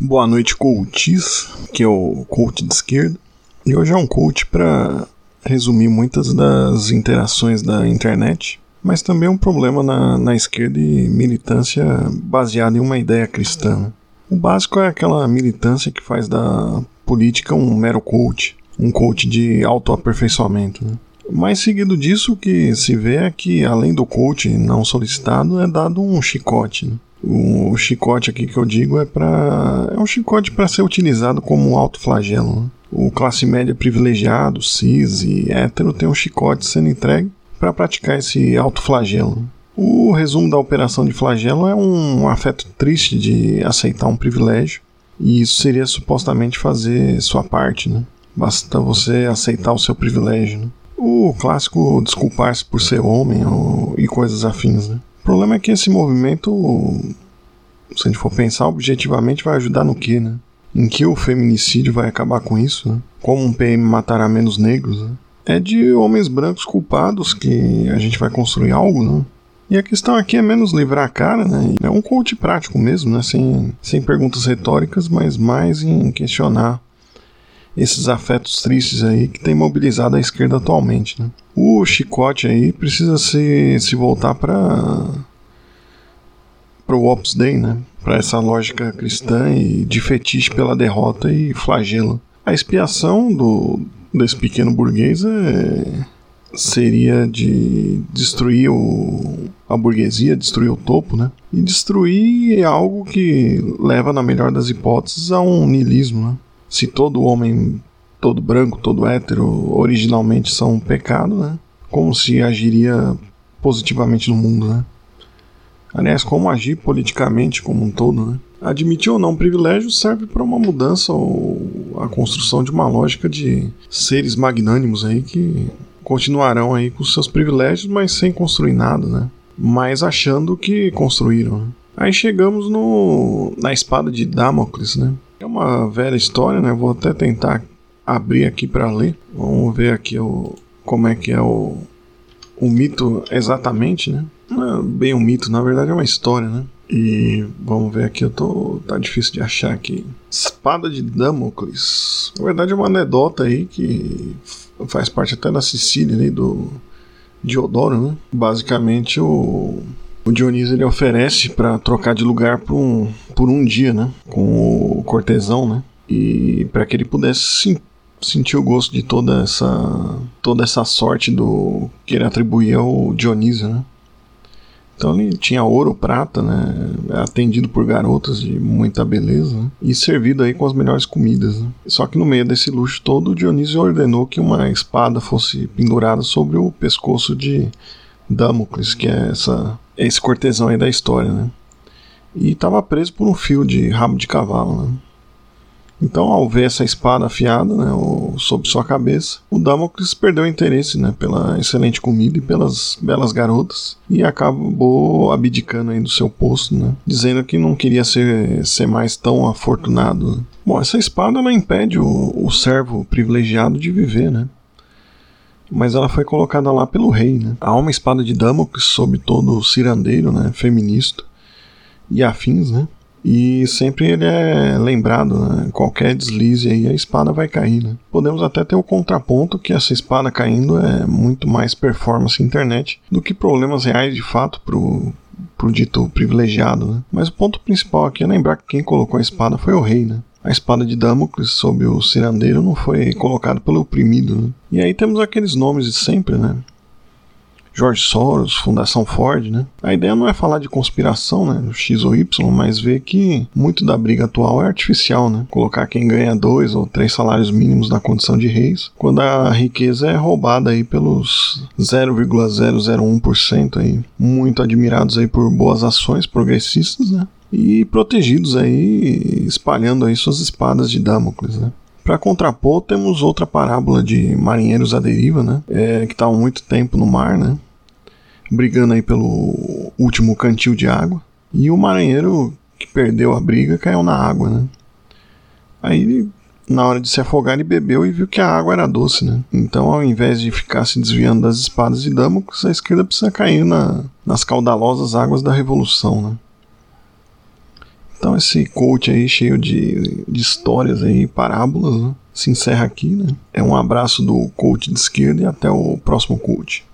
Boa noite, coaches, que é o coach de esquerda. E hoje é um coach para resumir muitas das interações da internet, mas também um problema na, na esquerda e militância baseada em uma ideia cristã. Né? O básico é aquela militância que faz da política um mero coach, um coach de autoaperfeiçoamento. Né? Mais seguido disso, o que se vê é que, além do coach não solicitado, é dado um chicote. Né? O chicote aqui que eu digo é para é um chicote para ser utilizado como um alto flagelo. Né? O classe média privilegiado, cis e hétero tem um chicote sendo entregue para praticar esse alto flagelo. O resumo da operação de flagelo é um afeto triste de aceitar um privilégio, e isso seria supostamente fazer sua parte, né? Basta você aceitar o seu privilégio, né? O clássico desculpar-se por ser homem ou, e coisas afins, né? O problema é que esse movimento, se a gente for pensar objetivamente, vai ajudar no que, né? Em que o feminicídio vai acabar com isso, né? Como um PM matará menos negros, né? É de homens brancos culpados que a gente vai construir algo, né? E a questão aqui é menos livrar a cara, né? É um coach prático mesmo, né? Sem, sem perguntas retóricas, mas mais em questionar esses afetos tristes aí que tem mobilizado a esquerda atualmente. Né? O chicote aí precisa se, se voltar para para o Opus Dei, né? Para essa lógica cristã e de fetiche pela derrota e flagelo. A expiação do desse pequeno burguês é, seria de destruir o, a burguesia, destruir o topo, né? E destruir é algo que leva, na melhor das hipóteses, a um niilismo, né? se todo homem, todo branco, todo hétero, originalmente são um pecado, né? Como se agiria positivamente no mundo, né? Aliás, como agir politicamente como um todo, né? Admitir ou não privilégio serve para uma mudança ou a construção de uma lógica de seres magnânimos aí que continuarão aí com seus privilégios, mas sem construir nada, né? Mas achando que construíram. Né? Aí chegamos no na espada de Damocles, né? É uma velha história, né? Vou até tentar abrir aqui para ler. Vamos ver aqui o, como é que é o, o mito exatamente, né? Não é bem um mito, na verdade é uma história, né? E vamos ver aqui, eu tô. tá difícil de achar aqui. Espada de Damocles. Na verdade é uma anedota aí que faz parte até da Sicília ali do Diodoro, né? Basicamente o o Dionísio ele oferece para trocar de lugar por um, por um dia, né? Com o cortesão, né? E para que ele pudesse sim, sentir o gosto de toda essa toda essa sorte do que ele atribuía ao Dionísio, né? Então ele tinha ouro, prata, né? Atendido por garotas de muita beleza né? e servido aí com as melhores comidas. Né? Só que no meio desse luxo todo, Dionísio ordenou que uma espada fosse pendurada sobre o pescoço de Damocles, que é essa esse cortesão aí da história, né? E estava preso por um fio de rabo de cavalo, né? Então, ao ver essa espada afiada, né, sob sua cabeça, o Damocles perdeu o interesse, né, pela excelente comida e pelas belas garotas e acabou abdicando aí do seu posto, né, dizendo que não queria ser, ser mais tão afortunado. Né? Bom, essa espada ela impede o, o servo privilegiado de viver, né? mas ela foi colocada lá pelo rei, né? Há uma espada de Damocles sob todo o cirandeiro, né? Feminista e afins, né? E sempre ele é lembrado, né? Qualquer deslize aí, a espada vai cair, né? Podemos até ter o contraponto que essa espada caindo é muito mais performance internet do que problemas reais de fato pro, pro dito privilegiado, né? Mas o ponto principal aqui é lembrar que quem colocou a espada foi o rei, né? a espada de Damocles sob o cirandeiro não foi colocado pelo oprimido. Né? E aí temos aqueles nomes de sempre, né? George Soros, Fundação Ford, né? A ideia não é falar de conspiração, né? X ou Y, mas ver que muito da briga atual é artificial, né? Colocar quem ganha dois ou três salários mínimos na condição de reis, quando a riqueza é roubada aí pelos 0,001% aí, muito admirados aí por boas ações progressistas, né? e protegidos aí, espalhando aí suas espadas de Damocles, né? Para contrapor, temos outra parábola de marinheiros à deriva, né? É, que estavam muito tempo no mar, né? Brigando aí pelo último cantil de água. E o marinheiro que perdeu a briga caiu na água, né? Aí, na hora de se afogar, ele bebeu e viu que a água era doce, né? Então, ao invés de ficar se desviando das espadas de Damocles, a esquerda precisa cair na, nas caudalosas águas da revolução, né? Esse coach aí cheio de, de histórias aí, parábolas, né? se encerra aqui, né? É um abraço do coach de esquerda e até o próximo coach.